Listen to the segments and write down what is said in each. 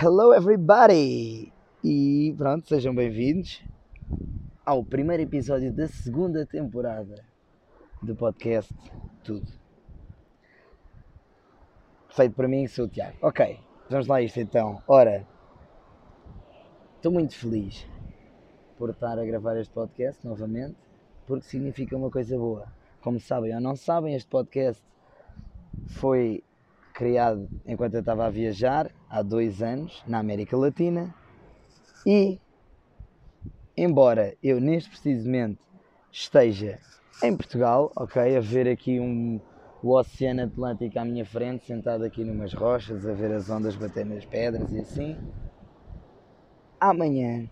Hello everybody! E pronto, sejam bem-vindos ao primeiro episódio da segunda temporada do podcast Tudo. Feito por mim, sou o Tiago. Ok, vamos lá isto então. Ora, estou muito feliz por estar a gravar este podcast novamente, porque significa uma coisa boa. Como sabem ou não sabem, este podcast foi criado enquanto eu estava a viajar há dois anos na América Latina e embora eu neste precisamente esteja em Portugal, ok, a ver aqui um, o Oceano Atlântico à minha frente, sentado aqui numas rochas, a ver as ondas bater nas pedras e assim. Amanhã,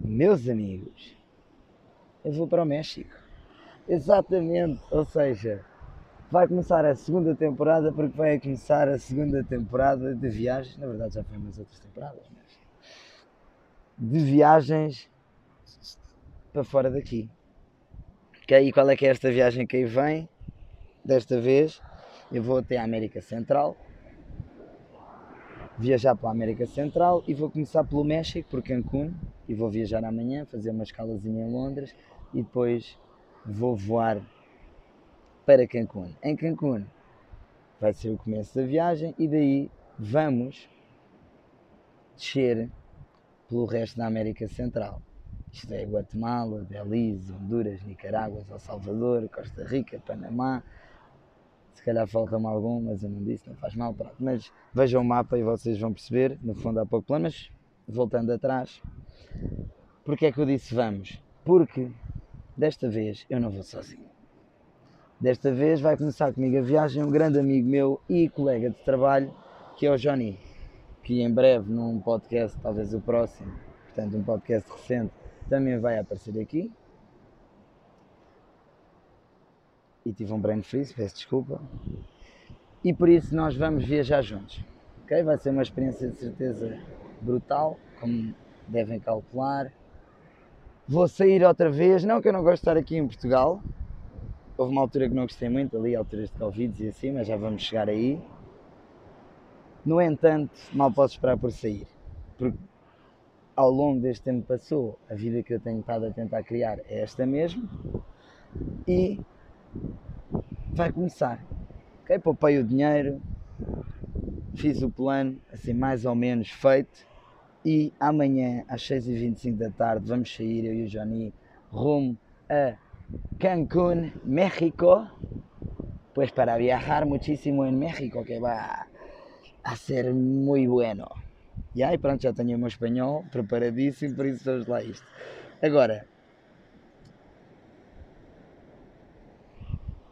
meus amigos, eu vou para o México. Exatamente, ou seja, vai começar a segunda temporada porque vai começar a segunda temporada de viagens. Na verdade já foi umas outras temporadas, mas de viagens para fora daqui. Ok? E qual é que é esta viagem que aí vem? Desta vez eu vou até a América Central, viajar para a América Central e vou começar pelo México, por Cancún, e vou viajar amanhã, fazer uma escalazinha em Londres e depois vou voar para Cancún. Em Cancún vai ser o começo da viagem e daí vamos descer pelo resto da América Central. Isto é Guatemala, Belize, Honduras, Nicarágua, El Salvador, Costa Rica, Panamá. Se calhar falta-me algum, mas eu não disse, não faz mal. Pronto. Mas vejam o mapa e vocês vão perceber. No fundo há pouco plano, mas voltando atrás. Porquê é que eu disse vamos? Porque desta vez eu não vou sozinho. Desta vez vai começar comigo a viagem um grande amigo meu e colega de trabalho, que é o Johnny, que em breve num podcast, talvez o próximo, portanto um podcast recente, também vai aparecer aqui. E tive um brain freeze, peço desculpa. E por isso nós vamos viajar juntos. ok? Vai ser uma experiência de certeza brutal, como devem calcular. Vou sair outra vez, não que eu não gosto de estar aqui em Portugal, Houve uma altura que não gostei muito, ali, alturas de Covid e assim, mas já vamos chegar aí. No entanto, mal posso esperar por sair. Porque ao longo deste tempo que passou, a vida que eu tenho estado a tentar criar é esta mesmo. E vai começar. Ok? Poupei o dinheiro, fiz o plano, assim mais ou menos feito. E amanhã, às 6h25 da tarde, vamos sair, eu e o Johnny, rumo a Cancún, México, pues para viajar muchísimo en México, que va a ser muy bueno. E aí pronto, já tenho o meu espanhol preparadíssimo, por isso vamos lá isto. Agora,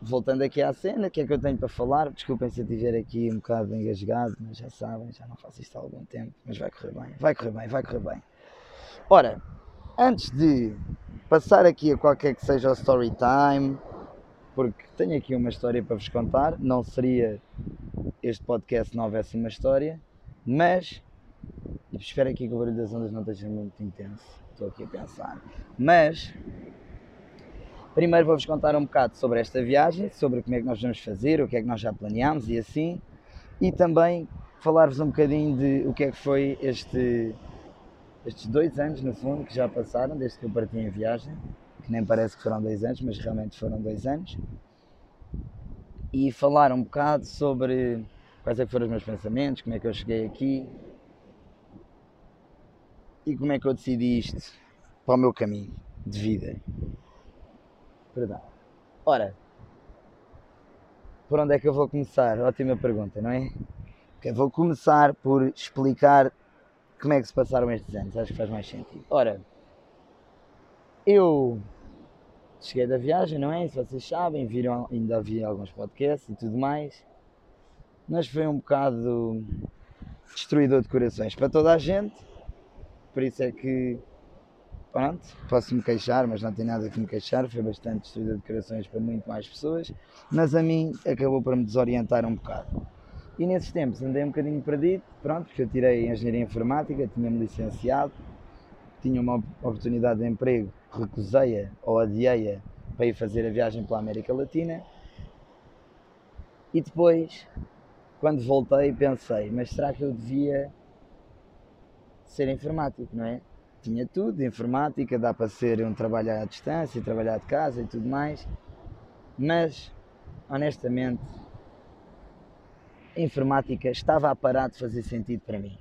voltando aqui à cena, o que é que eu tenho para falar? Desculpem se eu estiver aqui um bocado engasgado, mas já sabem, já não faço isto há algum tempo, mas vai correr bem, vai correr bem, vai correr bem. Ora, antes de passar aqui a qualquer que seja o story time, porque tenho aqui uma história para vos contar. Não seria este podcast se não houvesse uma história, mas espero aqui que o barulho das ondas não esteja muito intenso. Estou aqui a pensar. Mas primeiro vou-vos contar um bocado sobre esta viagem, sobre como é que nós vamos fazer, o que é que nós já planeámos e assim, e também falar-vos um bocadinho de o que é que foi este estes dois anos, no fundo, que já passaram desde que eu parti em viagem, que nem parece que foram dois anos, mas realmente foram dois anos, e falar um bocado sobre quais é foram os meus pensamentos, como é que eu cheguei aqui e como é que eu decidi isto para o meu caminho de vida. Perdão. Ora, por onde é que eu vou começar? Ótima pergunta, não é? Okay, vou começar por explicar como é que se passaram estes anos? Acho que faz mais sentido. Ora, eu cheguei da viagem, não é? Se vocês sabem, viram, ainda vi alguns podcasts e tudo mais, mas foi um bocado destruidor de corações para toda a gente, por isso é que, pronto, posso me queixar, mas não tem nada que me queixar, foi bastante destruidor de corações para muito mais pessoas, mas a mim acabou por me desorientar um bocado. E nesses tempos andei um bocadinho perdido, pronto, porque eu tirei Engenharia Informática, tinha-me licenciado, tinha uma oportunidade de emprego, recusei-a ou adiei-a para ir fazer a viagem pela América Latina. E depois, quando voltei, pensei, mas será que eu devia ser informático, não é? Tinha tudo, informática, dá para ser um trabalho à distância, trabalhar de casa e tudo mais, mas honestamente informática estava a parar de fazer sentido para mim.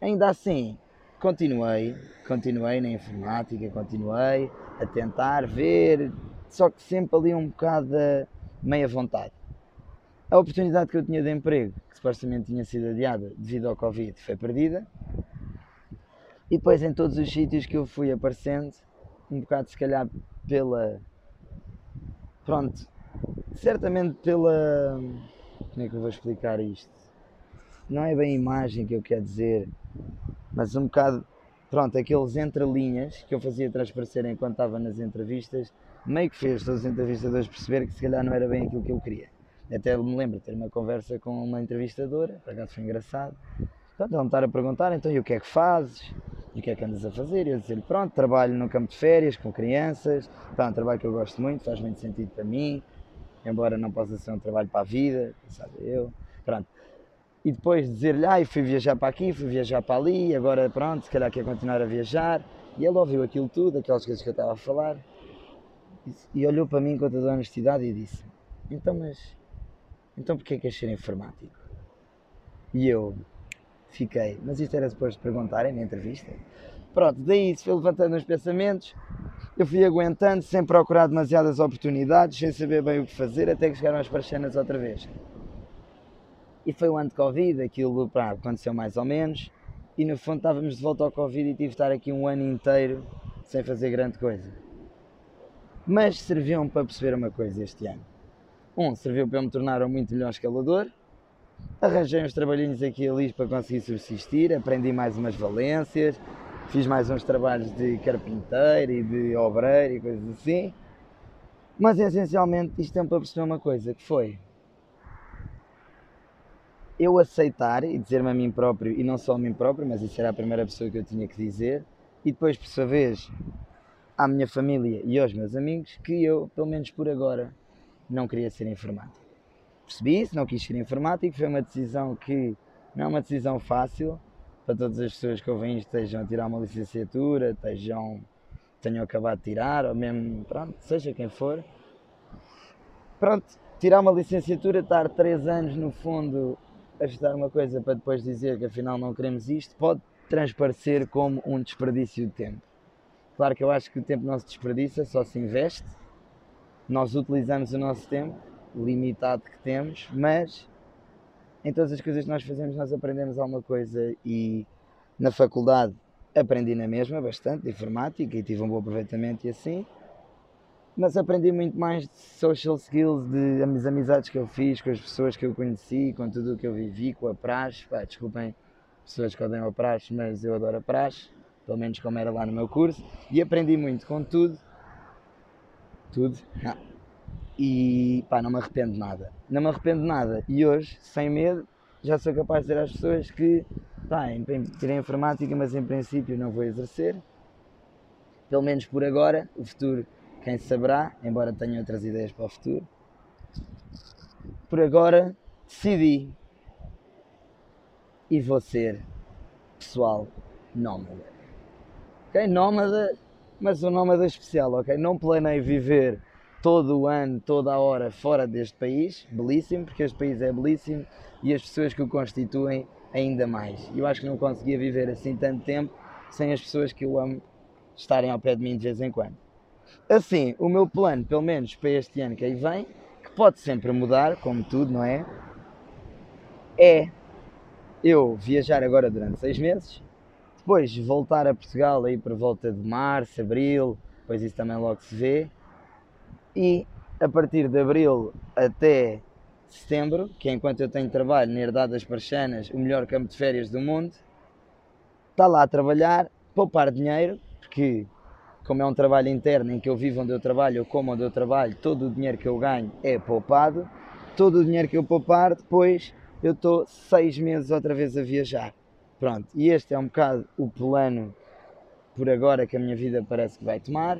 Ainda assim, continuei, continuei na informática, continuei a tentar ver, só que sempre ali um bocado de meia vontade. A oportunidade que eu tinha de emprego, que supostamente tinha sido adiada devido ao Covid, foi perdida. E depois em todos os sítios que eu fui aparecendo, um bocado se calhar pela. Pronto, certamente pela como é que eu vou explicar isto? Não é bem a imagem que eu quero dizer, mas um bocado, pronto, aqueles entrelinhas que eu fazia transparecer enquanto estava nas entrevistas, meio que fez todos os entrevistadores perceber que se calhar não era bem aquilo que eu queria. Até me lembro de ter uma conversa com uma entrevistadora, por acaso foi engraçado. Pronto, ela me estar a perguntar, então, e o que é que fazes? E o que é que andas a fazer? E eu dizer pronto, trabalho no campo de férias com crianças, pá, é um trabalho que eu gosto muito, faz muito sentido para mim, embora não possa ser um trabalho para a vida, sabe eu, pronto. E depois dizer-lhe, ai, ah, fui viajar para aqui, fui viajar para ali, agora pronto, se calhar quer continuar a viajar. E ele ouviu aquilo tudo, aquelas coisas que eu estava a falar, e, olhou para mim com toda a honestidade e disse, então mas, então porquê queres ser informático? E eu fiquei, mas isto era suposto perguntarem na entrevista? Pronto, daí se foi levantando os pensamentos, eu fui aguentando sem procurar demasiadas oportunidades, sem saber bem o que fazer, até que chegaram as parcenas outra vez. E foi o ano de Covid, aquilo pá, aconteceu mais ou menos, e no fundo estávamos de volta ao Covid e tive de estar aqui um ano inteiro sem fazer grande coisa. Mas serviu-me para perceber uma coisa este ano. Um, serviu para eu me tornar um muito melhor escalador, arranjei uns trabalhinhos aqui e ali para conseguir subsistir, aprendi mais umas valências, fiz mais uns trabalhos de carpinteiro e de obreiro e coisas assim. Mas essencialmente isto é para perceber uma coisa, que foi eu aceitar e dizer-me a mim próprio, e não só a mim próprio, mas isso era a primeira pessoa que eu tinha que dizer, e depois, por sua vez, à minha família e aos meus amigos, que eu, pelo menos por agora, não queria ser informático. Percebi isso, não quis ser informático, foi uma decisão que não é uma decisão fácil, para todas as pessoas que ouvem isto estejam a tirar uma licenciatura, estejam, tenham acabado de tirar, ou mesmo, pronto, seja quem for. Pronto, tirar uma licenciatura, estar três anos no fundo a estudar uma coisa para depois dizer que afinal não queremos isto, pode transparecer como um desperdício de tempo. Claro que eu acho que o tempo não se desperdiça, só se investe. Nós utilizamos o nosso tempo, limitado que temos, mas em todas as coisas que nós fazemos nós aprendemos alguma coisa e na faculdade aprendi na mesma bastante de informática e tive um bom aproveitamento e assim mas aprendi muito mais de social skills, de as amizades que eu fiz, com as pessoas que eu conheci, com tudo o que eu vivi, com a praxe. Pá, desculpem pessoas que odeiam a praxe, mas eu adoro a praxe, pelo menos como era lá no meu curso, e aprendi muito com tudo. Tudo. Ah, e pá, não me arrependo de nada. Não me arrependo de nada. E hoje, sem medo, já sou capaz de dizer às pessoas que pá, tirei informática, mas em princípio não vou exercer. Pelo menos por agora, o futuro, quem saberá, embora tenha outras ideias para o futuro. Por agora, decidi e vou ser pessoal nómada. Ok? Nómada, mas um nómada especial, ok? Não planei viver todo o ano, toda a hora fora deste país, belíssimo, porque este país é belíssimo e as pessoas que o constituem ainda mais. Eu acho que não conseguia viver assim tanto tempo sem as pessoas que eu amo estarem ao pé de mim de vez em quando. Assim, o meu plano, pelo menos para este ano que aí vem, que pode sempre mudar, como tudo, não é? É eu viajar agora durante seis meses, depois voltar a Portugal aí por volta de março, abril, depois isso também logo se vê, e a partir de abril até setembro, que é enquanto eu tenho trabalho na Herdade das Parchanas, o melhor campo de férias do mundo, está lá a trabalhar, poupar dinheiro, porque como é um trabalho interno em que eu vivo onde eu trabalho, eu como onde eu trabalho, todo o dinheiro que eu ganho é poupado, todo o dinheiro que eu poupar, depois eu estou seis meses outra vez a viajar. Pronto, e este é um bocado o plano por agora que a minha vida parece que vai tomar.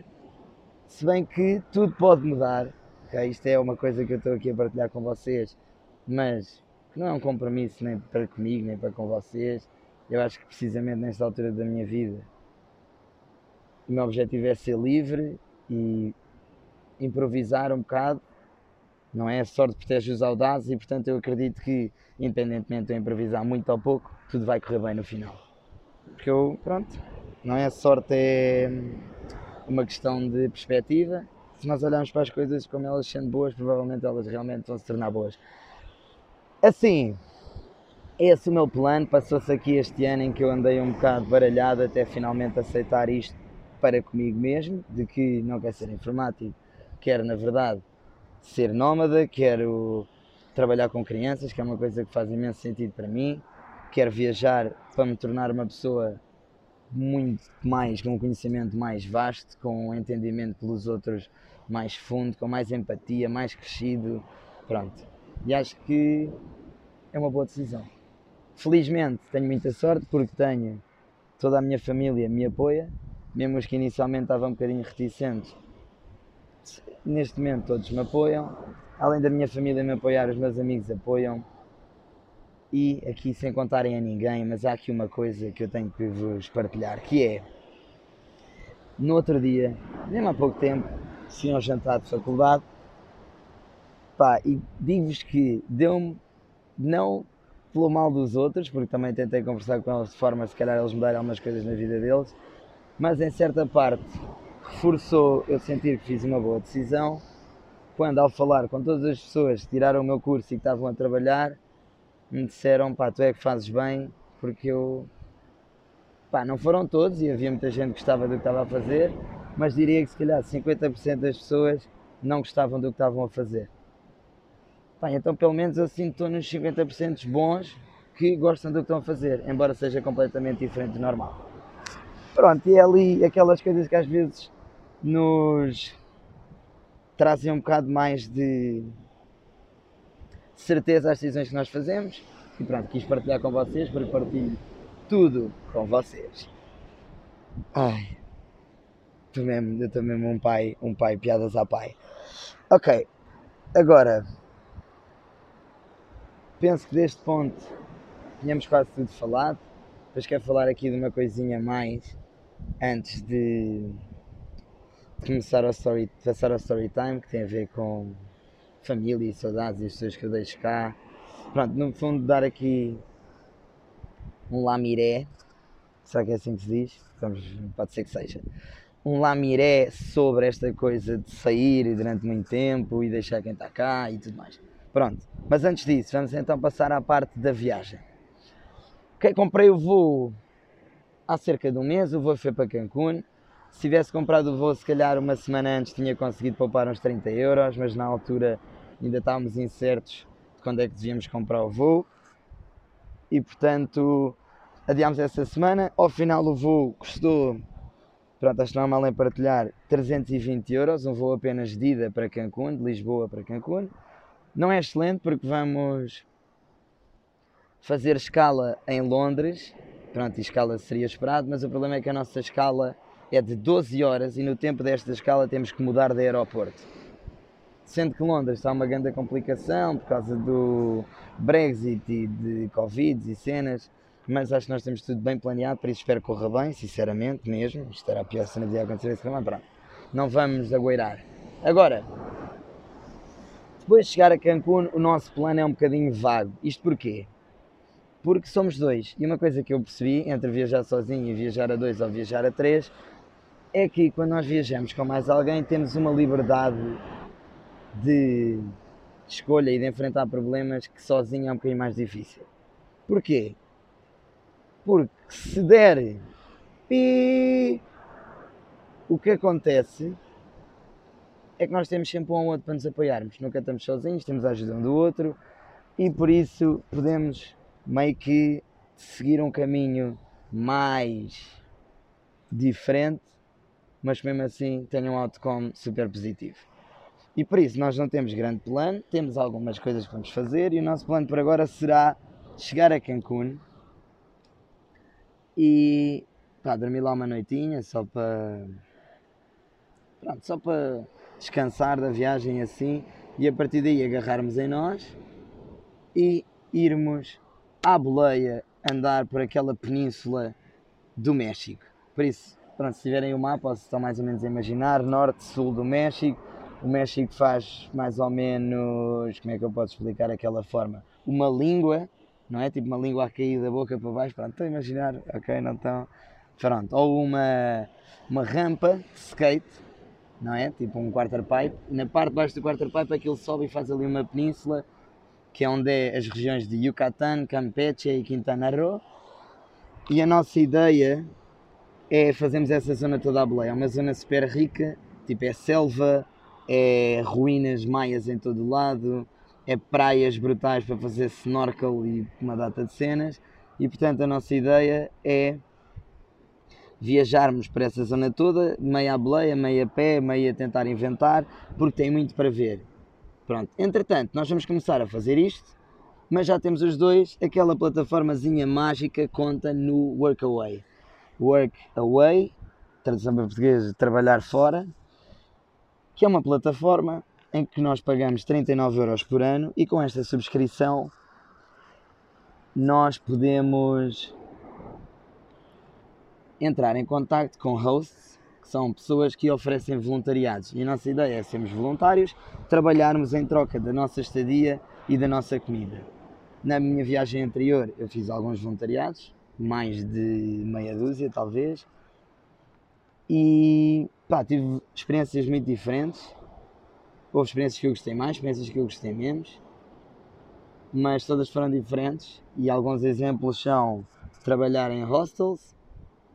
Se bem que tudo pode mudar, okay? isto é uma coisa que eu estou aqui a partilhar com vocês, mas não é um compromisso nem para comigo, nem para com vocês. Eu acho que precisamente nesta altura da minha vida o meu objetivo é ser livre e improvisar um bocado. Não é? A sorte protege os audazes e portanto eu acredito que independentemente de eu improvisar muito ou pouco, tudo vai correr bem no final. Porque eu, pronto, não é? A sorte é uma questão de perspectiva. Se nós olharmos para as coisas como elas sendo boas, provavelmente elas realmente vão se tornar boas. Assim, esse é o meu plano. Passou-se aqui este ano em que eu andei um bocado baralhado até finalmente aceitar isto para comigo mesmo, de que não quero ser informático, quero na verdade ser nómada, quero trabalhar com crianças, que é uma coisa que faz imenso sentido para mim, quero viajar para me tornar uma pessoa muito mais, com um conhecimento mais vasto, com um entendimento pelos outros mais fundo, com mais empatia, mais crescido, pronto. E acho que é uma boa decisão. Felizmente tenho muita sorte porque tenho toda a minha família me apoia, mesmo os que inicialmente estavam um bocadinho reticentes. Neste momento todos me apoiam, além da minha família me apoiar, os meus amigos apoiam. E aqui sem contarem a ninguém, mas há aqui uma coisa que eu tenho que vos partilhar, que é no outro dia, mesmo há pouco tempo, fui ao jantar de faculdade pá, e digo-vos que deu-me não pelo mal dos outros, porque também tentei conversar com eles de forma se calhar eles mudarem algumas coisas na vida deles, mas em certa parte reforçou eu sentir que fiz uma boa decisão quando ao falar com todas as pessoas que tiraram o meu curso e que estavam a trabalhar me disseram pá, tu é que fazes bem porque eu pá, não foram todos e havia muita gente que gostava do que estava a fazer mas diria que se calhar 50% das pessoas não gostavam do que estavam a fazer. Pá, então pelo menos eu sinto estou nos 50% bons que gostam do que estão a fazer embora seja completamente diferente do normal. Pronto, e é ali aquelas coisas que às vezes nos trazem um bocado mais de certeza às decisões que nós fazemos. E pronto, quis partilhar com vocês para partilhar tudo com vocês. Ai, estou mesmo, eu mesmo um pai, um pai, piadas a pai. Ok, agora penso que deste ponto tínhamos quase tudo falado. Depois quero falar aqui de uma coisinha mais antes de, de começar a story, passar ao story time, que tem a ver com família e saudades e as pessoas que eu deixo cá. Pronto, no fundo dar aqui um lamiré, será que é assim que se diz? Vamos, pode ser que seja. Um lamiré sobre esta coisa de sair durante muito tempo e deixar quem está cá e tudo mais. Pronto, mas antes disso, vamos então passar à parte da viagem. Ok, comprei o voo há cerca de um mês, o voo foi para Cancún. Se tivesse comprado o voo, se calhar uma semana antes, tinha conseguido poupar uns 30 euros, mas na altura ainda estávamos incertos de quando é que devíamos comprar o voo. E portanto, adiámos essa semana. Ao final, o voo custou, pronto, acho normal em partilhar, 320 euros. Um voo apenas de ida para Cancún, de Lisboa para Cancún. Não é excelente porque vamos fazer escala em Londres pronto, e escala seria esperado, mas o problema é que a nossa escala é de 12 horas e no tempo desta escala temos que mudar de aeroporto. Sendo que Londres está uma grande complicação por causa do Brexit e de Covid e cenas, mas acho que nós temos tudo bem planeado, por isso espero que corra bem, sinceramente mesmo. Isto era a pior cena de acontecer esse mas pronto. Não vamos agueirar. Agora, depois de chegar a Cancún, o nosso plano é um bocadinho vago. Isto porquê? porque somos dois. E uma coisa que eu percebi entre viajar sozinho e viajar a dois ou viajar a três é que quando nós viajamos com mais alguém temos uma liberdade de escolha e de enfrentar problemas que sozinho é um bocadinho mais difícil. Porquê? Porque se der pi, o que acontece é que nós temos sempre um ou outro para nos apoiarmos. Nunca estamos sozinhos, temos a ajuda um do outro e por isso podemos meio que seguir um caminho mais diferente, mas mesmo assim tenha um outcome super positivo. E por isso nós não temos grande plano, temos algumas coisas que vamos fazer e o nosso plano por agora será chegar a Cancún e pá, dormir lá uma noitinha só para pronto, só para descansar da viagem assim e a partir daí agarrarmos em nós e irmos à boleia andar por aquela península do México. Por isso, pronto, se tiverem o mapa, posso estar mais ou menos a imaginar, norte, sul do México. O México faz mais ou menos, como é que eu posso explicar aquela forma? Uma língua, não é? Tipo uma língua a cair da boca para baixo, pronto, estão a imaginar, ok, não estão? Pronto, ou uma, uma rampa de skate, não é? Tipo um quarter pipe, e na parte de baixo do quarter pipe aquilo sobe e faz ali uma península, que é onde é as regiões de Yucatán, Campeche e Quintana Roo. E a nossa ideia é fazermos essa zona toda a boleia. É uma zona super rica, tipo é selva, é ruínas maias em todo o lado, é praias brutais para fazer snorkel e uma data de cenas. E portanto a nossa ideia é viajarmos para essa zona toda, meia a meia a pé, meia a tentar inventar, porque tem muito para ver. Pronto, entretanto, nós vamos começar a fazer isto, mas já temos os dois, aquela plataformazinha mágica conta no Workaway. Workaway, tradução para português, trabalhar fora, que é uma plataforma em que nós pagamos 39 euros por ano e com esta subscrição nós podemos entrar em contato com hosts, que são pessoas que oferecem voluntariados. E a nossa ideia é sermos voluntários, trabalharmos em troca da nossa estadia e da nossa comida. Na minha viagem anterior eu fiz alguns voluntariados, mais de meia dúzia talvez, e pá, tive experiências muito diferentes. Houve experiências que eu gostei mais, experiências que eu gostei menos, mas todas foram diferentes. E alguns exemplos são trabalhar em hostels,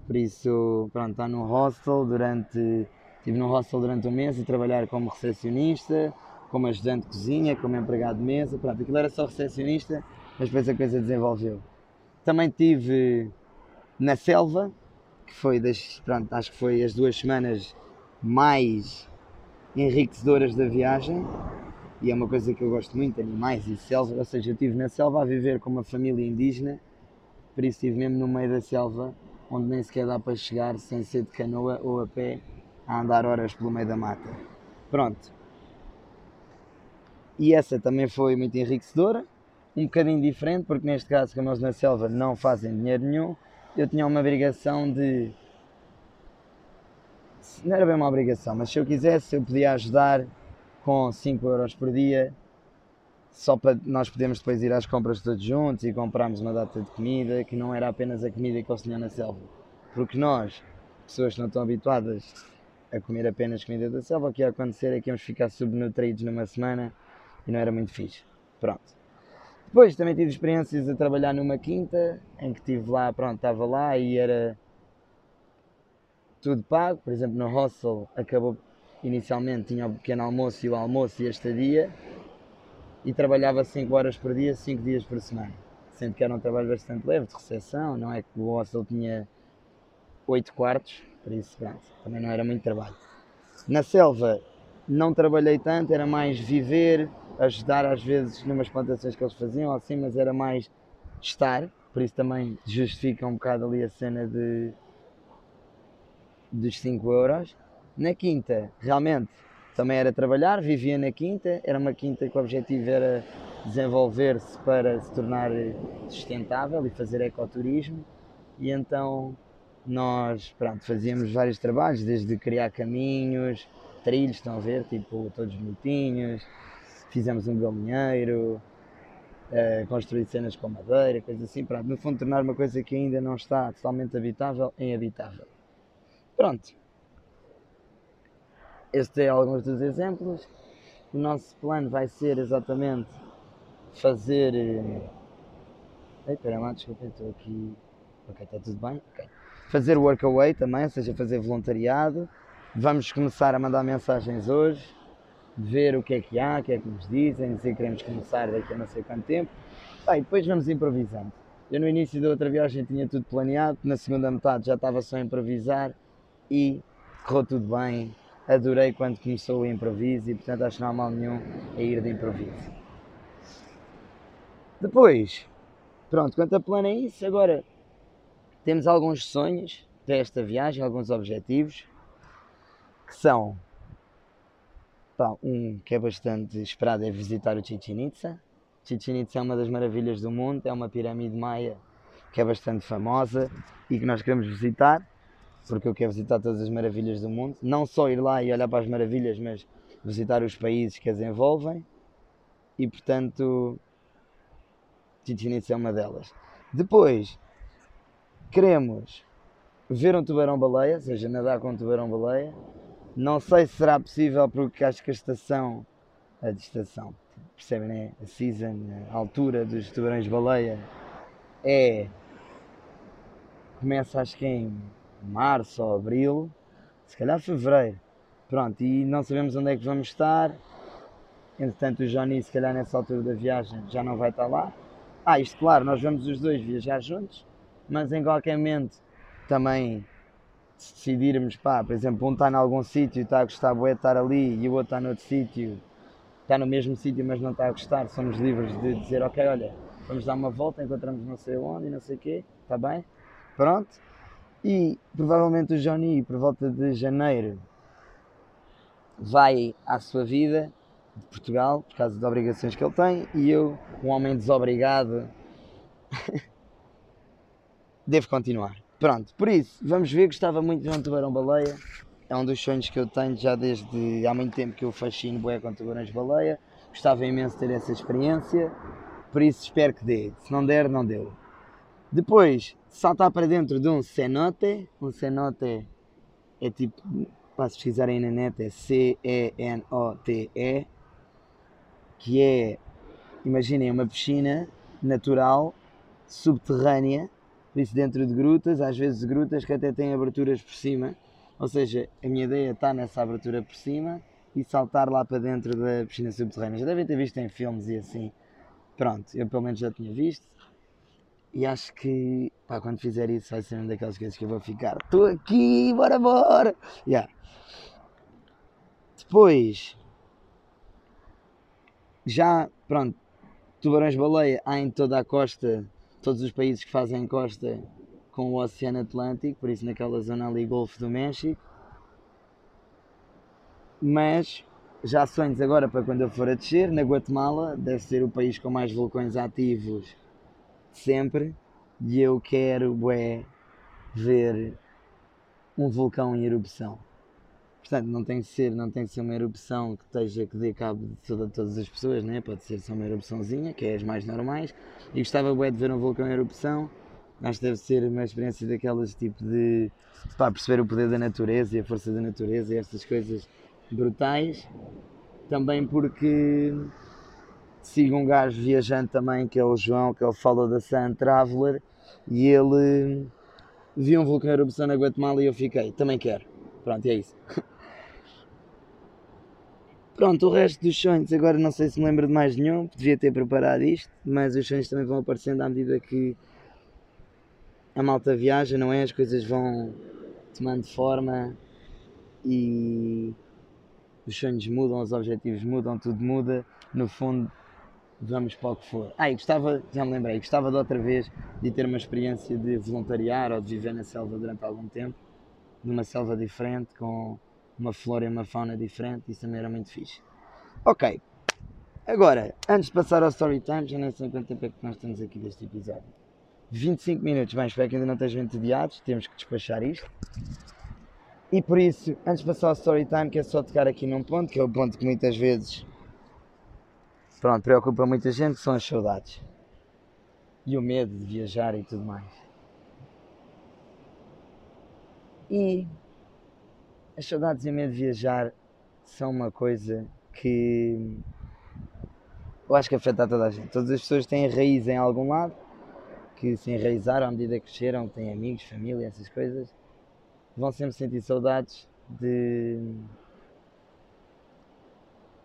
por isso, pronto, estar num hostel durante. Estive num hostel durante um mês e trabalhar como recepcionista, como ajudante de cozinha, como empregado de mesa. Pronto, aquilo era só recepcionista, mas depois a coisa desenvolveu. Também tive na selva, que foi das, pronto, acho que foi as duas semanas mais enriquecedoras da viagem e é uma coisa que eu gosto muito, animais e selva, ou seja, eu estive na selva a viver com uma família indígena, por isso estive mesmo no meio da selva, onde nem sequer dá para chegar sem ser de canoa ou a pé, a andar horas pelo meio da mata. Pronto. E essa também foi muito enriquecedora, um bocadinho diferente, porque neste caso, como eles na selva não fazem dinheiro nenhum, eu tinha uma obrigação de. Não era bem uma obrigação, mas se eu quisesse, eu podia ajudar com 5 euros por dia, só para nós podermos depois ir às compras todos juntos e comprarmos uma data de comida, que não era apenas a comida que eles tinham na selva. Porque nós, pessoas que não estão habituadas a comer apenas comida da selva, o que ia acontecer é que íamos ficar subnutridos numa semana e não era muito fixe. Pronto. Depois também tive experiências a trabalhar numa quinta, em que estive lá, pronto, estava lá e era tudo pago. Por exemplo, no hostel acabou inicialmente, tinha o pequeno almoço e o almoço e a estadia, e trabalhava 5 horas por dia, 5 dias por semana. Sendo que era um trabalho bastante leve, de recepção, não é que o hostel tinha 8 quartos, por isso, pronto, também não era muito trabalho. Na selva não trabalhei tanto, era mais viver, ajudar às vezes numas plantações que eles faziam, assim, mas era mais estar, por isso também justifica um bocado ali a cena de dos 5 euros. Na quinta, realmente, também era trabalhar, vivia na quinta, era uma quinta que o objetivo era desenvolver-se para se tornar sustentável e fazer ecoturismo, e então nós pronto, fazíamos vários trabalhos, desde criar caminhos, trilhos, estão a ver, tipo todos bonitinhos, fizemos um galinheiro, uh, construir cenas com madeira, coisas assim, pronto, no fundo tornar uma coisa que ainda não está totalmente habitável em habitável. Pronto. Este é alguns dos exemplos. O nosso plano vai ser exatamente fazer. Eh, ei, espera lá, desculpa, estou aqui. Ok, está tudo bem? Ok. Fazer workaway também, ou seja, fazer voluntariado. Vamos começar a mandar mensagens hoje ver o que é que há, o que é que nos dizem, que queremos começar daqui a não sei quanto tempo. Ah, e depois vamos improvisando. Eu no início da outra viagem tinha tudo planeado, na segunda metade já estava só a improvisar e correu tudo bem. Adorei quando começou o improviso e portanto acho que não há mal nenhum a ir de improviso. Depois, pronto, quanto a plano é isso, agora temos alguns sonhos desta viagem, alguns objetivos, que são Pá, um que é bastante esperado é visitar o Chichen Itza. Chichen Itza é uma das maravilhas do mundo, é uma pirâmide maia que é bastante famosa e que nós queremos visitar, porque eu quero visitar todas as maravilhas do mundo. Não só ir lá e olhar para as maravilhas, mas visitar os países que as envolvem. E portanto, Chichen Itza é uma delas. Depois, queremos ver um tubarão-baleia, ou seja, nadar com um tubarão-baleia. Não sei se será possível porque acho que a estação, a estação, percebem, né? A season, a altura dos tubarões-baleia é. começa acho que em março ou abril, se calhar fevereiro. Pronto, e não sabemos onde é que vamos estar. Entretanto, o Johnny, se calhar nessa altura da viagem, já não vai estar lá. Ah, isto claro, nós vamos os dois viajar juntos, mas em qualquer momento também se decidirmos, pá, por exemplo, um está em algum sítio e está a gostar de estar ali e o outro está noutro sítio, está no mesmo sítio mas não está a gostar, somos livres de dizer, ok, olha, vamos dar uma volta, encontramos não sei onde e não sei o quê, está bem? Pronto. E provavelmente o Johnny, por volta de janeiro, vai à sua vida de Portugal, por causa das obrigações que ele tem, e eu, um homem desobrigado, devo continuar. Pronto, por isso, vamos ver, gostava muito de um tubarão-baleia, é um dos sonhos que eu tenho já desde há muito tempo que eu fascino bué com tubarões-baleia, gostava imenso de ter essa experiência, por isso espero que dê, se não der, não deu. Depois, saltar para dentro de um cenote, um cenote é tipo, para se pesquisarem na net, é C-E-N-O-T-E, que é, imaginem, uma piscina natural, subterrânea, por isso dentro de grutas, às vezes grutas que até têm aberturas por cima, ou seja, a minha ideia está nessa abertura por cima e saltar lá para dentro da piscina subterrânea. Já devem ter visto em filmes e assim. Pronto, eu pelo menos já tinha visto. E acho que pá, quando fizer isso vai ser uma daquelas coisas que eu vou ficar. Estou aqui, bora, bora! Yeah. Depois, já, pronto, tubarões-baleia há em toda a costa, todos os países que fazem costa com o Oceano Atlântico, por isso naquela zona ali, Golfo do México. Mas já sonhos agora para quando eu for a descer, na Guatemala, deve ser o país com mais vulcões ativos sempre, e eu quero ver um vulcão em erupção. Portanto, não tem que ser, não tem que ser uma erupção que esteja que dê cabo de toda, todas as pessoas, né? pode ser só uma erupçãozinha, que é as mais normais. E gostava bué de ver um vulcão em erupção. Acho que deve ser uma experiência daquelas tipo de pá, perceber o poder da natureza e a força da natureza e estas coisas brutais. Também porque sigo um gajo viajante também, que é o João, que é o da Sun Traveler, e ele viu um vulcão erupção na Guatemala e eu fiquei, também quero. Pronto, é isso. Pronto, o resto dos sonhos, agora não sei se me lembro de mais nenhum, devia ter preparado isto, mas os sonhos também vão aparecendo à medida que a malta viaja, não é? As coisas vão tomando forma e os sonhos mudam, os objetivos mudam, tudo muda. No fundo, vamos para o que for. Ah, e gostava, já me lembrei, gostava de outra vez de ter uma experiência de voluntariar ou de viver na selva durante algum tempo, numa selva diferente, com uma flora e uma fauna diferente, isso também era muito fixe. Ok, agora, antes de passar ao story time, já nem sei quanto tempo é que nós estamos aqui deste episódio. 25 minutos, bem, espero que ainda não estejam entediados, temos que despachar isto. E por isso, antes de passar ao story time, quero só tocar aqui num ponto, que é o ponto que muitas vezes pronto, preocupa muita gente, que são as saudades. E o medo de viajar e tudo mais. E as saudades e o medo de viajar são uma coisa que eu acho que afeta a toda a gente. Todas as pessoas têm raiz em algum lado, que se enraizaram à medida que cresceram, têm amigos, família, essas coisas, vão sempre sentir saudades de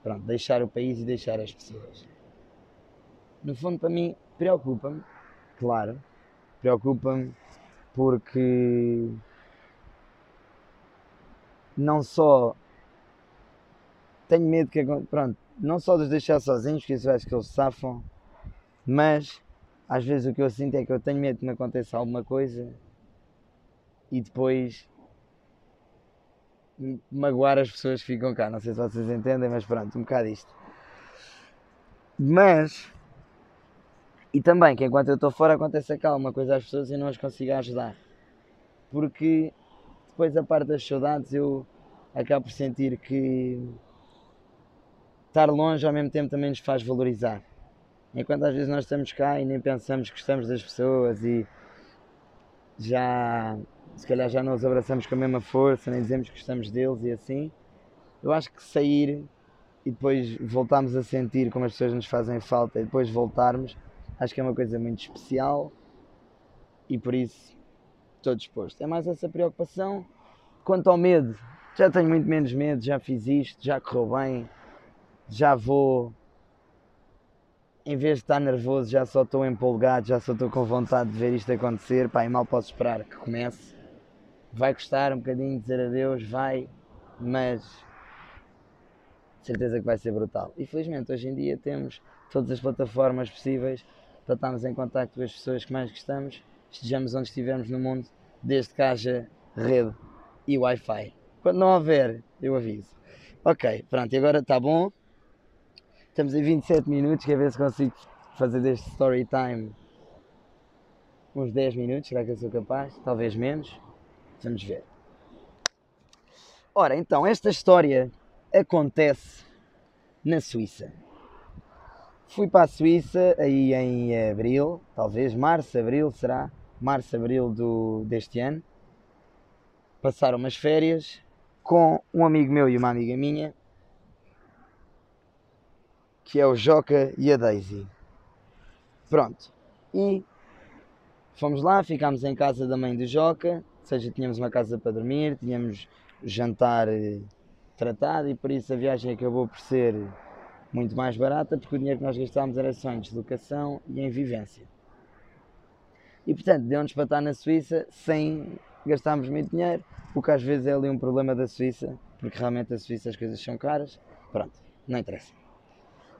pronto, deixar o país e deixar as pessoas. No fundo, para mim, preocupa-me, claro, preocupa-me porque não só tenho medo que pronto, não só de os deixar sozinhos, que isso acho que eles safam, mas às vezes o que eu sinto é que eu tenho medo que me aconteça alguma coisa e depois magoar as pessoas que ficam cá. Não sei se vocês entendem, mas pronto, um bocado isto. Mas E também que enquanto eu estou fora acontece calma coisa às pessoas e não as consigo ajudar. Porque depois a parte das saudades eu acabo por sentir que estar longe ao mesmo tempo também nos faz valorizar. Enquanto às vezes nós estamos cá e nem pensamos que gostamos das pessoas e já se calhar já não os abraçamos com a mesma força, nem dizemos que gostamos deles e assim. Eu acho que sair e depois voltarmos a sentir como as pessoas nos fazem falta e depois voltarmos, acho que é uma coisa muito especial e por isso estou disposto. É mais essa preocupação. Quanto ao medo, já tenho muito menos medo, já fiz isto, já correu bem, já vou. Em vez de estar nervoso, já só estou empolgado, já só estou com vontade de ver isto acontecer. Pá, e mal posso esperar que comece. Vai custar um bocadinho dizer adeus, vai, mas certeza que vai ser brutal. E felizmente hoje em dia temos todas as plataformas possíveis para estarmos em contato com as pessoas que mais gostamos, estejamos onde estivermos no mundo, desde que haja rede e Wi-Fi. Quando não houver, eu aviso. Ok, pronto, e agora está bom. Estamos em 27 minutos, quer ver se consigo fazer deste story time uns 10 minutos, será que eu sou capaz? Talvez menos. Vamos ver. Ora, então, esta história acontece na Suíça. Fui para a Suíça aí em abril, talvez março, abril será, março, abril do, deste ano. Passar umas férias com um amigo meu e uma amiga minha, que é o Joca e a Daisy. Pronto. E fomos lá, ficámos em casa da mãe do Joca, ou seja, tínhamos uma casa para dormir, tínhamos jantar eh, tratado e por isso a viagem acabou por ser muito mais barata porque o dinheiro que nós gastámos era só em deslocação e em vivência. E portanto, deu-nos para estar na Suíça sem gastarmos muito dinheiro, o que às vezes é ali um problema da Suíça, porque realmente a Suíça as coisas são caras. Pronto, não interessa.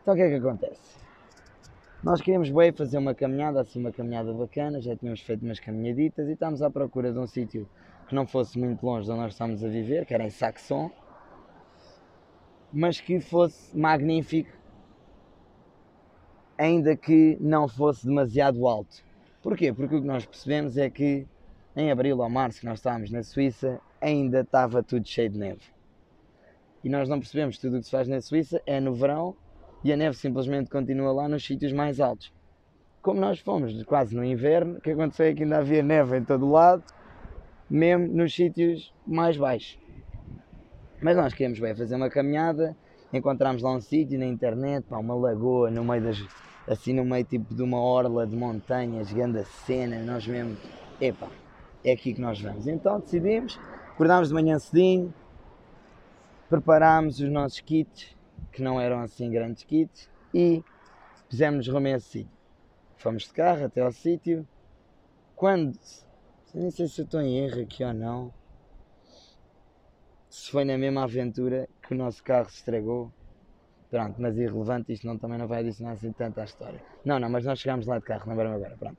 Então o que é que acontece? Nós queríamos bem fazer uma caminhada, assim uma caminhada bacana, já tínhamos feito umas caminhaditas e estávamos à procura de um sítio que não fosse muito longe de onde nós estávamos a viver, que era em Saxon, mas que fosse magnífico, ainda que não fosse demasiado alto. Porquê? Porque o que nós percebemos é que em abril ou março, que nós estávamos na Suíça, ainda estava tudo cheio de neve. E nós não percebemos que tudo o que se faz na Suíça é no verão e a neve simplesmente continua lá nos sítios mais altos. Como nós fomos quase no inverno, o que aconteceu é que ainda havia neve em todo lado, mesmo nos sítios mais baixos. Mas nós queríamos bem fazer uma caminhada, encontramos lá um sítio na internet, pá, uma lagoa no meio das. Assim no meio tipo de uma orla de montanhas, grande cena, nós mesmo, epá, é aqui que nós vamos. Então decidimos, acordámos de manhã cedinho, preparámos os nossos kits, que não eram assim grandes kits, e fizemos rumo a sítio. Fomos de carro até ao sítio. Quando, nem sei se eu estou em erro aqui ou não, se foi na mesma aventura que o nosso carro se estragou. Pronto, mas irrelevante, isto não, também não vai adicionar assim tanto à história. Não, não, mas nós chegámos lá de carro, lembro-me agora, pronto.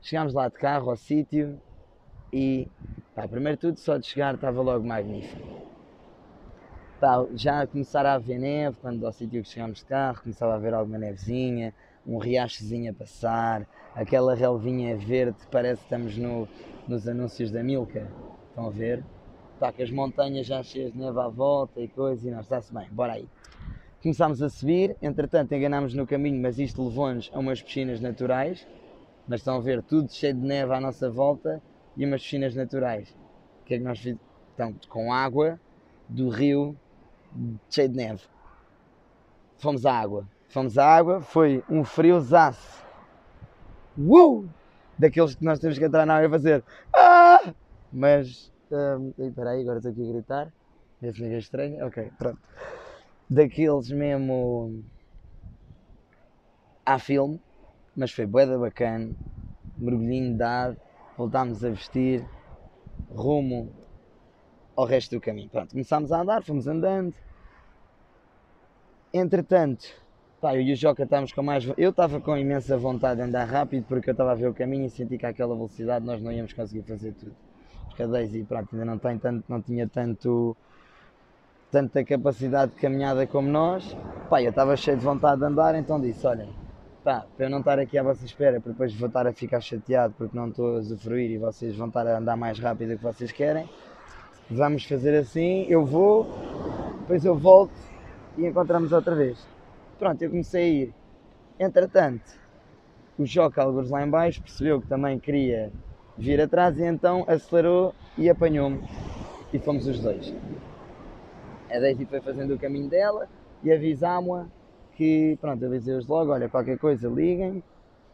Chegámos lá de carro ao sítio e, pá, primeiro tudo, só de chegar estava logo magnífico. Pá, já começaram a haver neve, quando ao sítio que chegámos de carro, começava a haver alguma nevezinha, um riachozinho a passar, aquela relvinha verde, parece que estamos no, nos anúncios da Milka, estão a ver? está com as montanhas já cheias de neve à volta e coisa, e nós está-se bem, bora aí. Começámos a subir, entretanto enganámos no caminho, mas isto levou-nos a umas piscinas naturais, mas estão a ver tudo cheio de neve à nossa volta e umas piscinas naturais. O que é que nós fizemos? Então, com água do rio cheio de neve. Fomos à água. Fomos à água, foi um friozaço. Uh! Daqueles que nós temos que entrar na água e fazer. Ah! Mas um, aí, agora estou aqui a gritar. Vê se ninguém estranha. Ok, pronto. Daqueles mesmo. à filme, mas foi boeda bacana. Mergulhinho dado, voltámos a vestir, rumo ao resto do caminho. Pronto, começámos a andar, fomos andando. Entretanto, pá, eu e o Joca estávamos com mais. Eu estava com imensa vontade de andar rápido porque eu estava a ver o caminho e senti que àquela velocidade nós não íamos conseguir fazer tudo porque a Daisy pronto, ainda não, tem tanto, não tinha tanto, tanta capacidade de caminhada como nós. Pá, eu estava cheio de vontade de andar, então disse: Olha, pá, para eu não estar aqui à vossa espera, porque depois vou estar a ficar chateado porque não estou a usufruir e vocês vão estar a andar mais rápido do que vocês querem, vamos fazer assim, eu vou, depois eu volto e encontramos outra vez. Pronto, eu comecei a ir. Entretanto, o Joca, alguns lá em baixo, percebeu que também queria vir atrás e então acelerou e apanhou-me. E fomos os dois. A Daisy foi fazendo o caminho dela e avisámo-a que, pronto, avisei-os logo, olha, qualquer coisa liguem,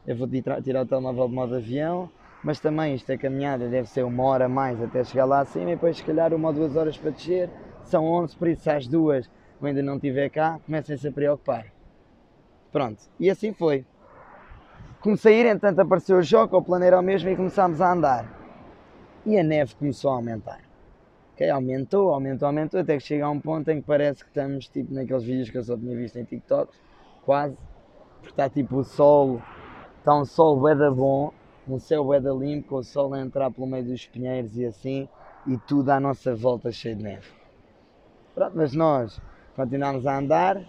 eu vou tirar, o telemóvel de modo avião, mas também esta caminhada deve ser uma hora mais até chegar lá acima e depois se calhar uma ou duas horas para descer, são 11, por isso às duas eu ainda não estiver cá, comecem-se a preocupar. Pronto, e assim foi. Comecei a ir, entanto apareceu o Joca, o plano era o mesmo e começámos a andar. E a neve começou a aumentar. Okay? Aumentou, aumentou, aumentou, até que chega a um ponto em que parece que estamos tipo naqueles vídeos que eu só tinha visto em TikTok, quase, porque está tipo o sol, está um sol bué bom, um céu bué limpo, com o sol a entrar pelo meio dos pinheiros e assim, e tudo à nossa volta cheio de neve. Pronto, mas nós continuamos a andar,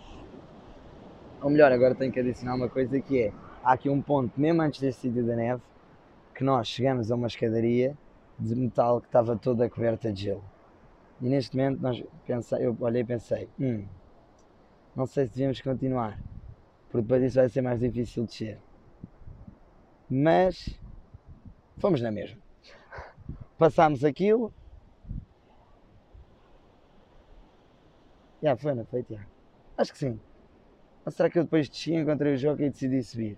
ou melhor, agora tenho que adicionar uma coisa que é, há aqui um ponto, mesmo antes desse sítio da neve, que nós chegamos a uma escadaria de metal que estava toda coberta de gelo. E neste momento nós pensei, eu olhei e pensei, hum, não sei se devemos continuar, porque depois isso vai ser mais difícil de descer. Mas fomos na mesma. Passámos aquilo. Já foi, não foi? Acho que sim. Ou será que eu depois desci, encontrei o jogo e decidi subir?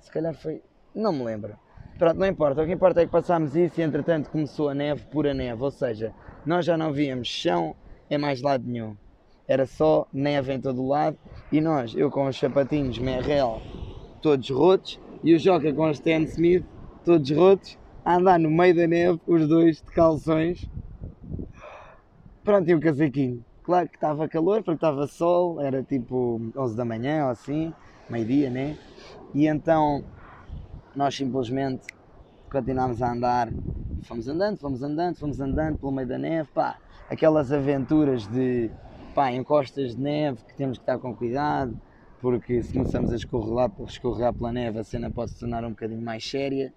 Se calhar foi. Não me lembro. Pronto, não importa. O que importa é que passámos isso e entretanto começou a neve, pura neve. Ou seja, nós já não víamos chão em mais lado nenhum. Era só neve em todo o lado e nós, eu com os sapatinhos Merrell todos rotos e o Joca com os Stan Smith todos rotos a andar no meio da neve, os dois de calções. Pronto, e o casaquinho. Claro que estava calor porque estava sol, era tipo 11 da manhã ou assim, meio-dia, né? E então nós simplesmente continuámos a andar, fomos andando, fomos andando, fomos andando pelo meio da neve, pá, aquelas aventuras de pá, encostas de neve que temos que estar com cuidado, porque se começamos a escorregar, escorregar pela neve a cena pode se tornar um bocadinho mais séria,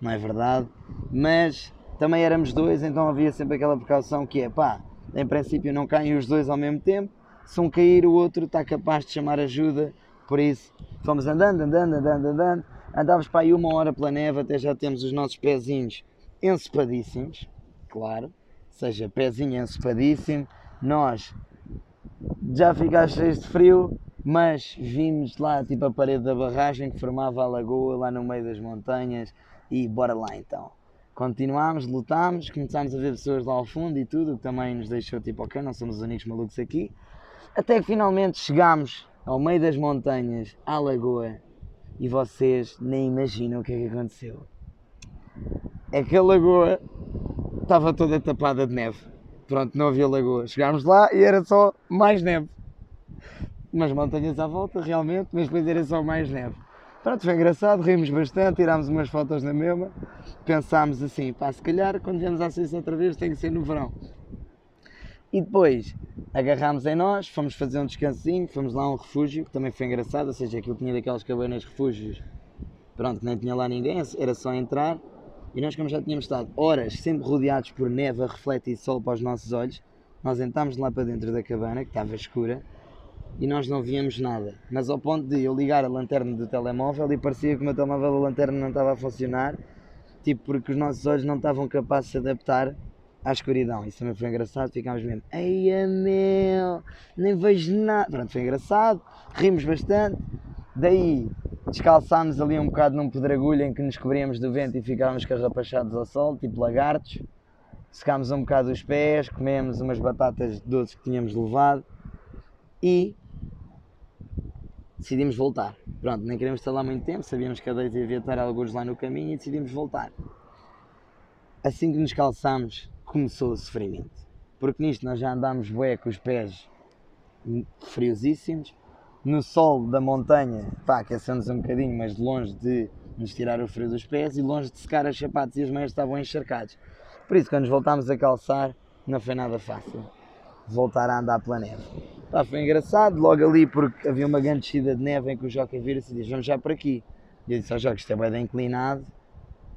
não é verdade? Mas também éramos dois, então havia sempre aquela precaução que é pá, em princípio não caem os dois ao mesmo tempo, se um cair o outro está capaz de chamar ajuda, por isso fomos andando, andando, andando, andando, Andávamos para aí uma hora pela neve até já temos os nossos pezinhos ensopadíssimos, claro, seja, pezinho ensopadíssimo. Nós já ficámos cheios de frio, mas vimos lá tipo a parede da barragem que formava a lagoa lá no meio das montanhas e bora lá então. Continuámos, lutámos, começámos a ver pessoas lá ao fundo e tudo, que também nos deixou tipo, ok, não somos os únicos malucos aqui. Até que finalmente chegámos ao meio das montanhas, à lagoa, e vocês nem imaginam o que é que aconteceu. É que a lagoa estava toda tapada de neve. Pronto, não havia lagoa. Chegámos lá e era só mais neve. Umas montanhas à volta, realmente, mas depois era só mais neve. Pronto, foi engraçado, rimos bastante, tirámos umas fotos na mesma. Pensámos assim, pá, se calhar quando viemos à Suíça outra vez tem que ser no verão. E depois agarrámos em nós, fomos fazer um descansinho, fomos lá a um refúgio, que também foi engraçado, ou seja, aquilo tinha daquelas cabanas refúgios, pronto, nem tinha lá ninguém, era só entrar. E nós, como já tínhamos estado horas sempre rodeados por neve a refletir sol para os nossos olhos, nós entramos lá para dentro da cabana, que estava escura, e nós não víamos nada. Mas ao ponto de eu ligar a lanterna do telemóvel e parecia que o meu telemóvel, a lanterna não estava a funcionar, tipo porque os nossos olhos não estavam capazes de se adaptar à escuridão. Isso também foi engraçado, ficámos mesmo, eia meu, nem vejo nada. Pronto, foi engraçado, rimos bastante. Daí descalçámos ali um bocado num pedregulho em que nos cobríamos do vento e ficávamos carrapachados ao sol, tipo lagartos. Secámos um bocado os pés, comemos umas batatas doces que tínhamos levado e decidimos voltar. Pronto, nem queremos estar lá muito tempo, sabíamos que a Deise ia estar alguns lá no caminho e decidimos voltar. Assim que nos calçámos, começou o sofrimento. Porque nisto nós já andámos bué com os pés friosíssimos, no sol da montanha, pá, aquecemos um bocadinho, mas longe de nos tirar o frio dos pés e longe de secar as sapatos e os meios estavam encharcados. Por isso, quando nos voltámos a calçar, não foi nada fácil voltar a andar pela neve. Pá, foi engraçado, logo ali porque havia uma grande descida de neve em que o Joca vira-se e diz, vamos já por aqui. E eu disse ao Joca, isto é bem inclinado,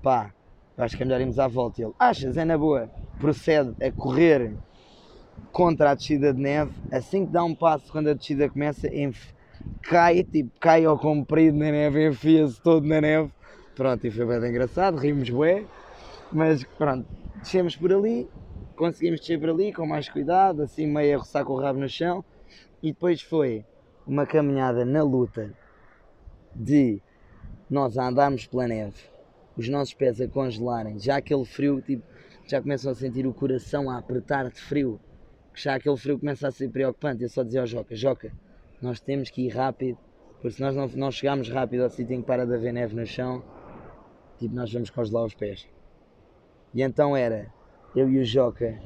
pá, acho que é melhor irmos à volta. E ele, achas, é na boa, procede a correr contra a descida de neve, assim que dá um passo quando a descida começa, cai, tipo, cai ao comprido na neve, enfia-se todo na neve. Pronto, e foi bem engraçado, rimos bué, mas pronto, descemos por ali, conseguimos descer por ali com mais cuidado, assim meio a roçar com o rabo no chão, e depois foi uma caminhada na luta de nós andarmos pela neve, os nossos pés a congelarem, já aquele frio, tipo, já começam a sentir o coração a apertar de frio, já aquele frio começa a ser preocupante. Eu só dizia ao Joca: Joca, nós temos que ir rápido, porque se nós não, não chegarmos rápido ao sítio em que para de haver neve no chão, tipo, nós vamos congelar os pés. E então era eu e o Joca,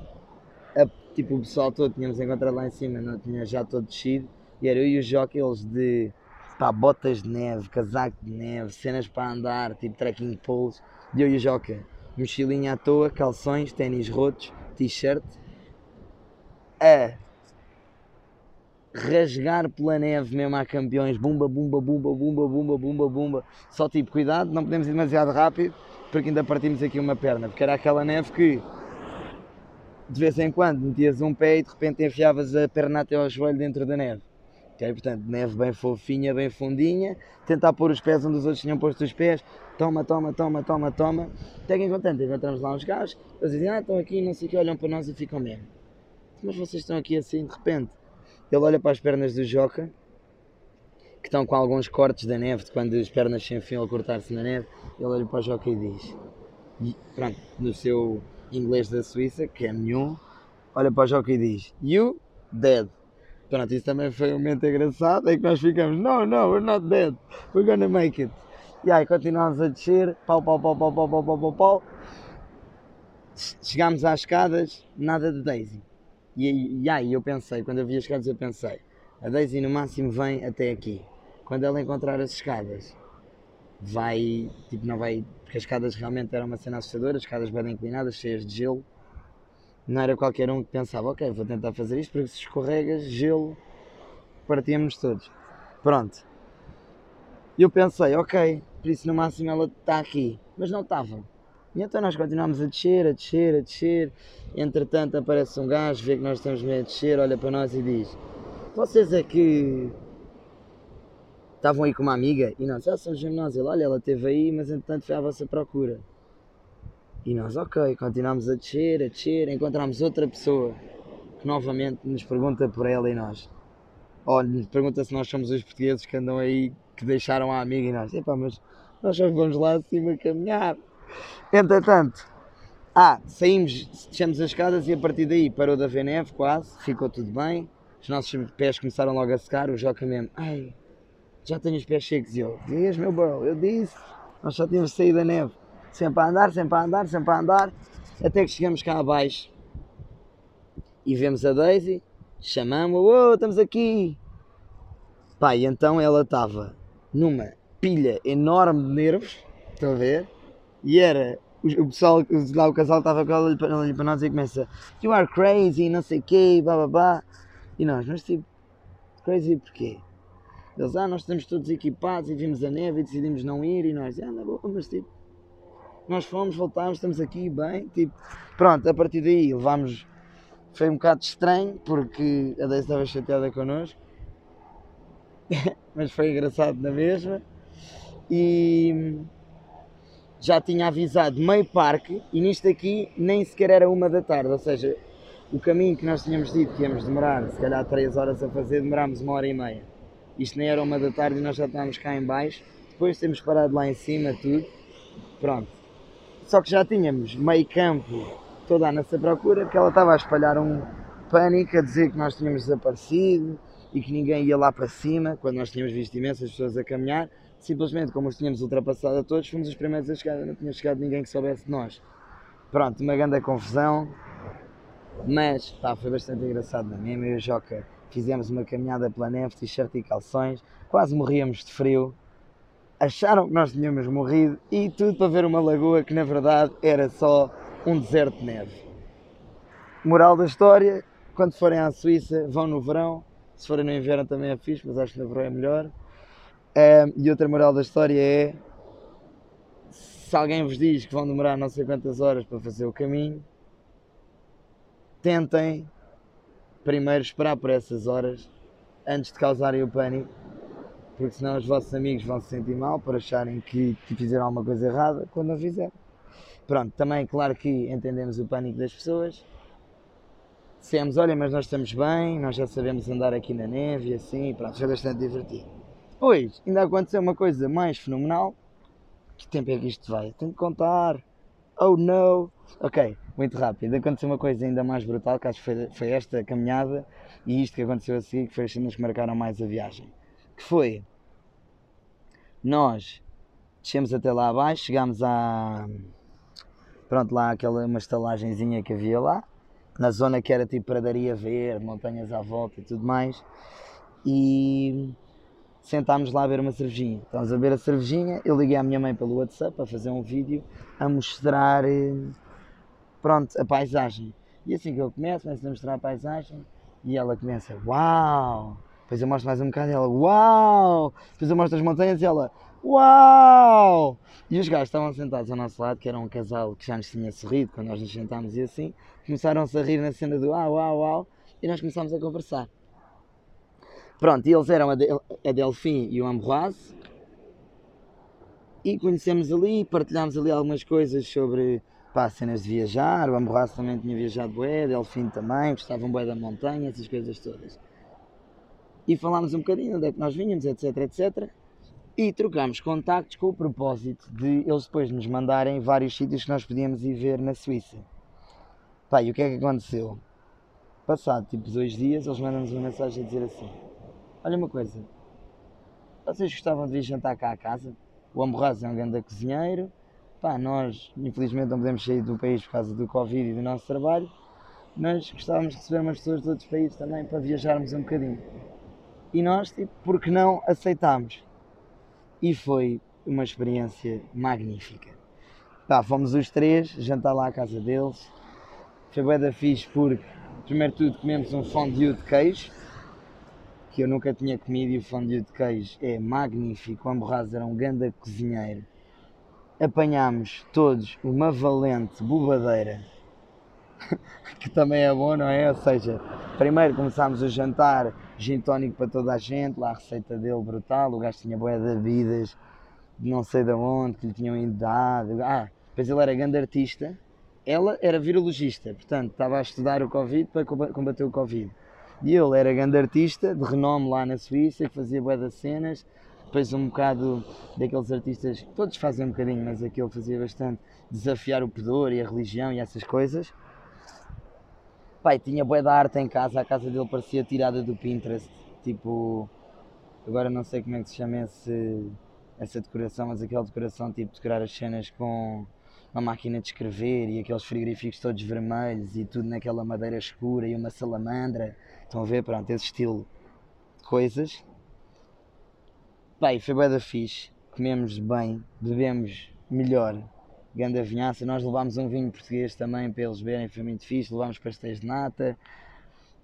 a, tipo, o pessoal todo tínhamos encontrado lá em cima, não tinha já todo descido, e era eu e o Joca, eles de pá, botas de neve, casaco de neve, cenas para andar, tipo trekking poles, e eu e o Joca, mochilinha à toa, calções, ténis rotos, t-shirt, a rasgar pela neve mesmo a campeões, bumba, bumba, bumba, bumba, bumba, bumba, bumba. Só tipo, cuidado, não podemos ir demasiado rápido, porque ainda partimos aqui uma perna, porque era aquela neve que de vez em quando metias um pé e de repente enfiavas a perna até ao joelho dentro da neve. Okay? Portanto, neve bem fofinha, bem fundinha, tentar pôr os pés onde os outros tinham posto os pés, toma, toma, toma, toma, toma. Até que enquanto encontramos lá uns gajos, eles dizem, ah, estão aqui, não sei o que, olham para nós e ficam mesmo. Mas vocês estão aqui assim de repente. Ele olha para as pernas do Joca, que estão com alguns cortes da neve, de quando as pernas se enfiam a cortar-se na neve. Ele olha para o Joca e diz, e, pronto, no seu inglês da Suíça, que é nenhum, olha para o Joca e diz, You dead. Pronto, isso também foi um momento engraçado, é que nós ficamos, no, no, we're not dead, we're gonna make it. E aí continuamos a descer, pau, pau, pau, pau, pau, pau, pau, pau, pau. Chegámos às escadas, nada de Daisy. E, e aí eu pensei, quando eu vi as escadas eu pensei, a Daisy no máximo vem até aqui. Quando ela encontrar as escadas, vai, tipo, não vai, porque as escadas realmente eram uma cena assustadora, as escadas bem inclinadas, cheias de gelo. Não era qualquer um que pensava, ok, vou tentar fazer isto, porque se escorregas, gelo, partíamos todos. Pronto. E eu pensei, ok, por isso no máximo ela está aqui. Mas não estava. E então nós continuamos a descer, a descer, a descer. Entretanto aparece um gajo, vê que nós estamos meio a descer, olha para nós e diz: Vocês é que estavam aí com uma amiga? E nós, ah, somos nós. Ele, olha, ela esteve aí, mas entretanto foi à vossa procura. E nós, ok, continuamos a descer, a descer, encontramos outra pessoa que novamente nos pergunta por ela e nós. Ou nos pergunta se nós somos os portugueses que andam aí, que deixaram a amiga e nós, epá, mas nós só vamos lá acima caminhar. Entretanto, ah, saímos, descemos as escadas e a partir daí parou de haver neve quase, ficou tudo bem. Os nossos pés começaram logo a secar, o Joca mesmo, ai, já tenho os pés secos. E eu, diz meu bro, eu disse, nós só tínhamos saído da neve. Sempre a andar, sempre a andar, sempre a andar, até que chegamos cá abaixo e vemos a Daisy, chamamos, oh, estamos aqui. Pá, e então ela estava numa pilha enorme de nervos, estão a ver? E era, o, o pessoal, lá o casal estava com ela para, para nós e começa You are crazy, não sei o quê, babá. E nós, mas tipo, crazy porquê? Eles, ah, nós estamos todos equipados e vimos a neve e decidimos não ir. E nós, ah, na boa, mas tipo, nós fomos, voltámos, estamos aqui bem. Tipo, pronto, a partir daí levámos. Foi um bocado estranho porque a Deise estava chateada connosco, mas foi engraçado na mesma. E já tinha avisado meio parque e nisto aqui nem sequer era uma da tarde, ou seja, o caminho que nós tínhamos dito que íamos demorar se calhar 3 horas a fazer, demorámos uma hora e meia. Isto nem era uma da tarde e nós já estávamos cá em baixo, depois temos parado lá em cima tudo, pronto. Só que já tínhamos meio campo toda a nossa procura, que ela estava a espalhar um pânico a dizer que nós tínhamos desaparecido e que ninguém ia lá para cima, quando nós tínhamos visto imensas pessoas a caminhar, simplesmente como os tínhamos ultrapassado a todos, fomos os primeiros a chegar, não tinha chegado ninguém que soubesse de nós. Pronto, uma grande confusão, mas pá, foi bastante engraçado na mesma. Eu e o Joca fizemos uma caminhada pela neve, t-shirt e calções, quase morríamos de frio. Acharam que nós tínhamos morrido e tudo para ver uma lagoa que na verdade era só um deserto de neve. Moral da história: quando forem à Suíça, vão no verão, Se forem no inverno também é fixe, mas acho que no verão é melhor. E outra moral da história é se alguém vos diz que vão demorar não sei quantas horas para fazer o caminho, tentem primeiro esperar por essas horas antes de causarem o pânico, porque senão os vossos amigos vão se sentir mal por acharem que, que fizeram alguma coisa errada quando não fizeram. Pronto, também claro que entendemos o pânico das pessoas. Dissemos, olha, mas nós estamos bem, nós já sabemos andar aqui na neve e assim, pronto, foi bastante divertido. Hoje ainda aconteceu uma coisa mais fenomenal. Que tempo é que isto vai? Tenho que contar. Oh no! Ok, muito rápido. Aconteceu uma coisa ainda mais brutal, que acho que foi, foi esta caminhada e isto que aconteceu a seguir, que foi as cenas que marcaram mais a viagem. Que foi, nós descemos até lá abaixo, chegámos a, pronto, lá aquela, uma estalagenzinha que havia lá, na zona que era tipo pradaria verde, montanhas à volta e tudo mais, e sentámos lá a ver uma cervejinha. Estávamos a ver a cervejinha, eu liguei à minha mãe pelo WhatsApp para fazer um vídeo a mostrar, eh, pronto, a paisagem. E assim que eu começo, começo a mostrar a paisagem e ela começa, uau! Depois eu mostro mais um bocado e ela, uau! Depois eu mostro as montanhas e ela, uau! E os gajos estavam sentados ao nosso lado, que era um casal que já nos tinha sorrido quando nós nos sentámos e assim, começaram-se a rir na cena do uau, uau, uau, e nós começámos a conversar. Pronto, e eles eram a, Del a Delfim e o Ambroise. E conhecemos ali, partilhámos ali algumas coisas sobre pá, cenas de viajar. O Ambroise também tinha viajado bué, Delfim também, gostavam bué da montanha, essas coisas todas. E falámos um bocadinho onde é que nós vinhamos, etc, etc. E trocámos contactos com o propósito de eles depois nos mandarem vários sítios que nós podíamos ir ver na Suíça. Pá, e o que é que aconteceu? Passado tipo dois dias, eles mandam-nos uma mensagem a dizer assim: Olha uma coisa, vocês gostavam de vir jantar cá a casa? O Amborraz é um grande cozinheiro. Pá, nós infelizmente não podemos sair do país por causa do Covid e do nosso trabalho, mas gostávamos de receber umas pessoas de outros países também para viajarmos um bocadinho. E nós, tipo, porque não aceitámos? E foi uma experiência magnífica. Pá, fomos os três jantar lá à casa deles. Foi bem da fixe porque, primeiro de tudo, comemos um fondue de queijo que eu nunca tinha comido e o fondue de queijo é magnífico. O Amborraz era um grande cozinheiro. Apanhámos todos uma valente bobadeira, que também é bom, não é? Ou seja, primeiro começámos o jantar, gin tónico para toda a gente, lá a receita dele brutal, o gajo tinha boé de bebidas, de não sei de onde, que lhe tinham ido dado. Ah, depois ele era grande artista, ela era virologista, portanto estava a estudar o Covid para combater o Covid. E ele era grande artista, de renome lá na Suíça, que fazia bué das cenas, depois um bocado daqueles artistas, todos fazem um bocadinho, mas aquele fazia bastante, desafiar o pudor e a religião e essas coisas. Pai, tinha bué da arte em casa, a casa dele parecia tirada do Pinterest, tipo, agora não sei como é que se chama esse, essa decoração, mas aquela decoração tipo decorar as cenas com uma máquina de escrever e aqueles frigoríficos todos vermelhos e tudo naquela madeira escura e uma salamandra Estão a ver? Pronto, esse estilo de coisas. Bem, foi bem da fixe. Comemos bem, bebemos melhor. Ganda vinhaça. Nós levámos um vinho português também para eles verem, foi muito fixe. Levámos pastéis de nata.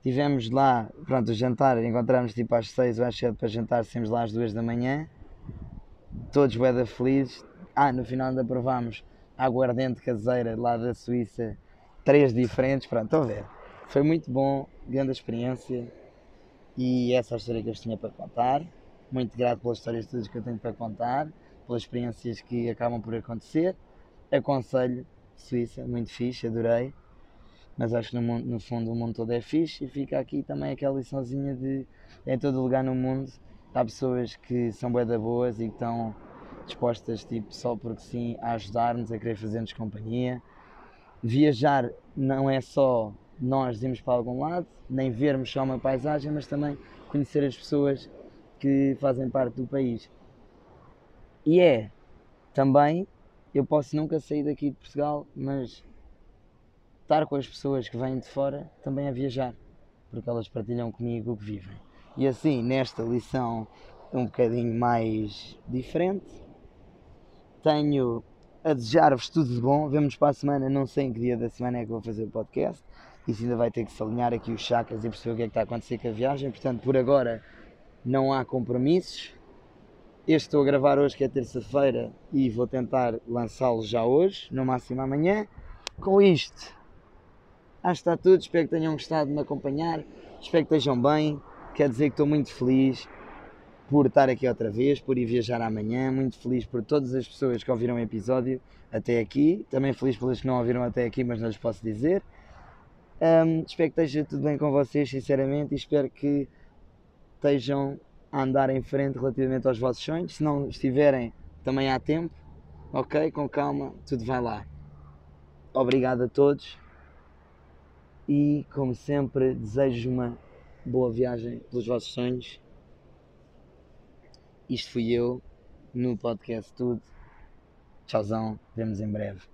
Tivemos lá, pronto, o jantar. Encontramos tipo às 6 ou às 7 para jantar. Saímos lá às 2 da manhã. Todos bem felizes. Ah, no final ainda provámos aguardente caseira lá da Suíça. Três diferentes. Pronto, estão a ver. Foi muito bom, grande experiência e essa é a história que eu tinha para contar. Muito grato pelas histórias todas que eu tenho para contar, pelas experiências que acabam por acontecer. Aconselho Suíça, muito fixe, adorei. Mas acho que no, mundo, no fundo o mundo todo é fixe e fica aqui também aquela liçãozinha de em todo lugar no mundo há pessoas que são bué boas e que estão dispostas tipo, só porque sim a ajudar-nos, a querer fazer-nos companhia. Viajar não é só nós irmos para algum lado, nem vermos só uma paisagem, mas também conhecer as pessoas que fazem parte do país. E é também, eu posso nunca sair daqui de Portugal, mas estar com as pessoas que vêm de fora também a viajar, porque elas partilham comigo o que vivem. E assim, nesta lição um bocadinho mais diferente, tenho a desejar-vos tudo de bom. Vemos para a semana, não sei em que dia da semana é que vou fazer o podcast Isso ainda vai ter que se alinhar aqui os chakras e perceber o que é que está a acontecer com a viagem. Portanto, por agora não há compromissos. Este estou a gravar hoje, que é terça-feira, e vou tentar lançá-lo já hoje, no máximo amanhã. Com isto, acho que está tudo. Espero que tenham gostado de me acompanhar. Espero que estejam bem. Quer dizer que estou muito feliz por estar aqui outra vez, por ir viajar amanhã. Muito feliz por todas as pessoas que ouviram o episódio até aqui. Também feliz pelas que não ouviram até aqui, mas não lhes posso dizer. Um, espero que esteja tudo bem com vocês, sinceramente, e espero que estejam a andar em frente relativamente aos vossos sonhos. Se não estiverem, também há tempo, ok? Com calma, tudo vai lá. Obrigado a todos e, como sempre, desejo uma boa viagem pelos vossos sonhos. Isto fui eu no podcast Tudo. Tchauzão, vemos em breve.